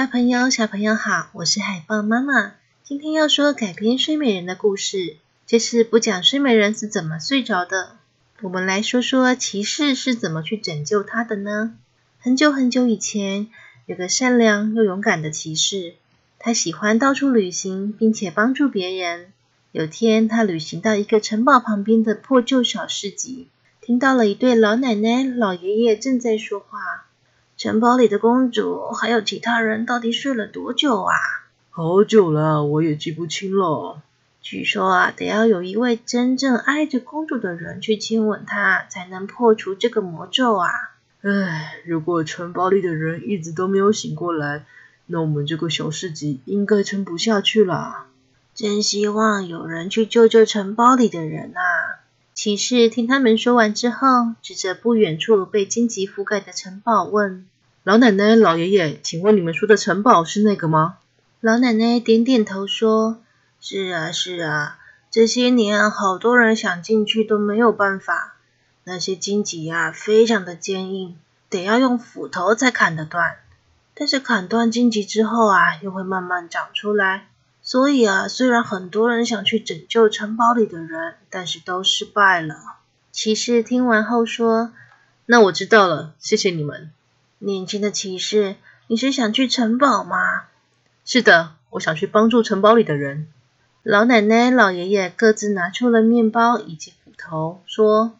大朋友、小朋友好，我是海豹妈妈。今天要说改编睡美人的故事，这次不讲睡美人是怎么睡着的，我们来说说骑士是怎么去拯救她的呢？很久很久以前，有个善良又勇敢的骑士，他喜欢到处旅行，并且帮助别人。有天，他旅行到一个城堡旁边的破旧小市集，听到了一对老奶奶、老爷爷正在说话。城堡里的公主还有其他人到底睡了多久啊？好久了，我也记不清了。据说啊，得要有一位真正爱着公主的人去亲吻她，才能破除这个魔咒啊。唉，如果城堡里的人一直都没有醒过来，那我们这个小市集应该撑不下去了。真希望有人去救救城堡里的人啊！骑士听他们说完之后，指着不远处被荆棘覆盖的城堡问。老奶奶、老爷爷，请问你们说的城堡是那个吗？老奶奶点点头说：“是啊，是啊，这些年好多人想进去都没有办法。那些荆棘呀，非常的坚硬，得要用斧头才砍得断。但是砍断荆棘之后啊，又会慢慢长出来。所以啊，虽然很多人想去拯救城堡里的人，但是都失败了。”骑士听完后说：“那我知道了，谢谢你们。”年轻的骑士，你是想去城堡吗？是的，我想去帮助城堡里的人。老奶奶、老爷爷各自拿出了面包以及斧头，说：“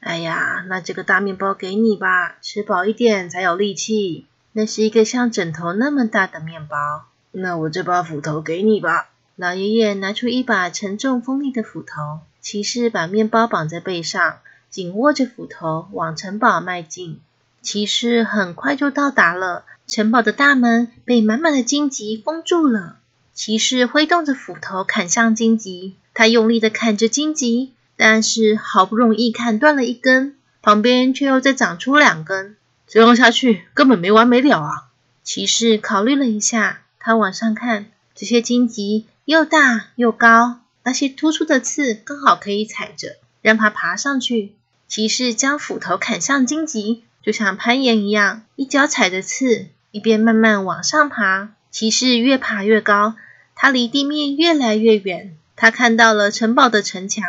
哎呀，那这个大面包给你吧，吃饱一点才有力气。那是一个像枕头那么大的面包。那我这把斧头给你吧。”老爷爷拿出一把沉重锋利的斧头，骑士把面包绑在背上，紧握着斧头往城堡迈进。骑士很快就到达了城堡的大门，被满满的荆棘封住了。骑士挥动着斧头砍向荆棘，他用力的砍着荆棘，但是好不容易砍断了一根，旁边却又再长出两根，这样下去根本没完没了啊！骑士考虑了一下，他往上看，这些荆棘又大又高，那些突出的刺刚好可以踩着，让他爬上去。骑士将斧头砍向荆棘。就像攀岩一样，一脚踩着刺，一边慢慢往上爬。骑士越爬越高，他离地面越来越远。他看到了城堡的城墙，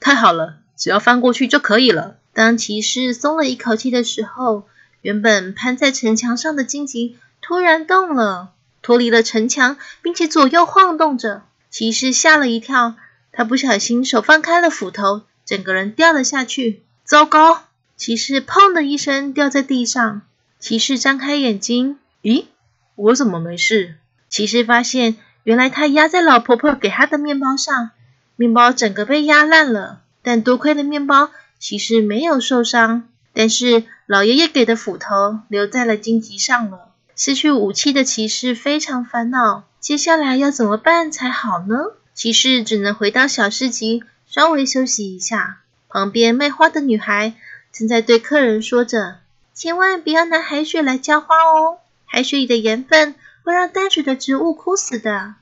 太好了，只要翻过去就可以了。当骑士松了一口气的时候，原本攀在城墙上的荆棘突然动了，脱离了城墙，并且左右晃动着。骑士吓了一跳，他不小心手放开了斧头，整个人掉了下去。糟糕！骑士砰的一声掉在地上。骑士张开眼睛，咦，我怎么没事？骑士发现，原来他压在老婆婆给他的面包上，面包整个被压烂了。但多亏了面包，骑士没有受伤。但是老爷爷给的斧头留在了荆棘上了。失去武器的骑士非常烦恼，接下来要怎么办才好呢？骑士只能回到小市集，稍微休息一下。旁边卖花的女孩。正在对客人说着：“千万不要拿海水来浇花哦，海水里的盐分会让淡水的植物枯死的。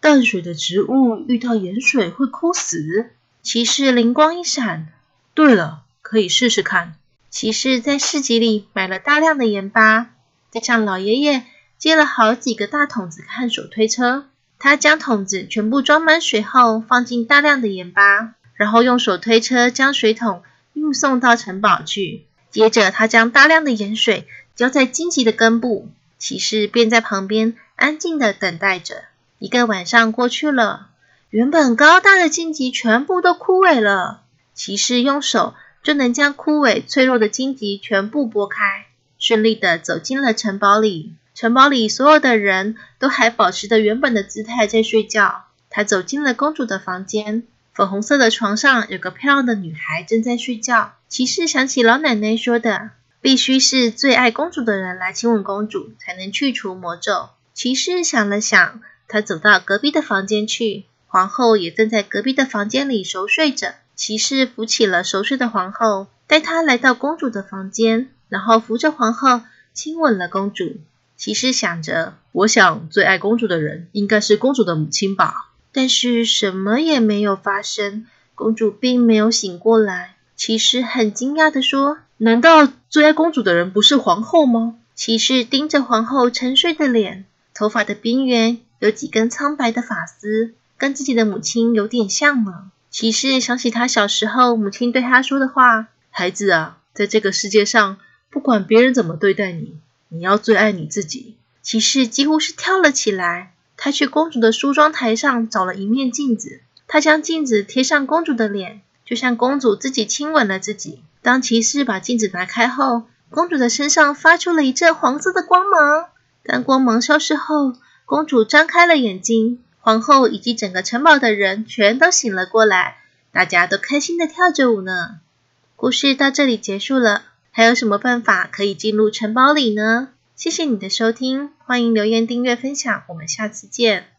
淡水的植物遇到盐水会枯死。”骑士灵光一闪：“对了，可以试试看。”骑士在市集里买了大量的盐巴，再向老爷爷借了好几个大桶子和手推车。他将桶子全部装满水后，放进大量的盐巴，然后用手推车将水桶。运送到城堡去。接着，他将大量的盐水浇在荆棘的根部，骑士便在旁边安静的等待着。一个晚上过去了，原本高大的荆棘全部都枯萎了。骑士用手就能将枯萎脆弱的荆棘全部拨开，顺利的走进了城堡里。城堡里所有的人都还保持着原本的姿态在睡觉。他走进了公主的房间。粉红色的床上有个漂亮的女孩正在睡觉。骑士想起老奶奶说的，必须是最爱公主的人来亲吻公主，才能去除魔咒。骑士想了想，他走到隔壁的房间去。皇后也正在隔壁的房间里熟睡着。骑士扶起了熟睡的皇后，带她来到公主的房间，然后扶着皇后亲吻了公主。骑士想着，我想最爱公主的人应该是公主的母亲吧。但是什么也没有发生，公主并没有醒过来。骑士很惊讶地说：“难道最爱公主的人不是皇后吗？”骑士盯着皇后沉睡的脸，头发的边缘有几根苍白的发丝，跟自己的母亲有点像呢。骑士想起他小时候母亲对他说的话：“孩子啊，在这个世界上，不管别人怎么对待你，你要最爱你自己。”骑士几乎是跳了起来。他去公主的梳妆台上找了一面镜子，他将镜子贴上公主的脸，就像公主自己亲吻了自己。当骑士把镜子拿开后，公主的身上发出了一阵黄色的光芒。当光芒消失后，公主张开了眼睛。皇后以及整个城堡的人全都醒了过来，大家都开心的跳着舞呢。故事到这里结束了，还有什么办法可以进入城堡里呢？谢谢你的收听，欢迎留言、订阅、分享，我们下次见。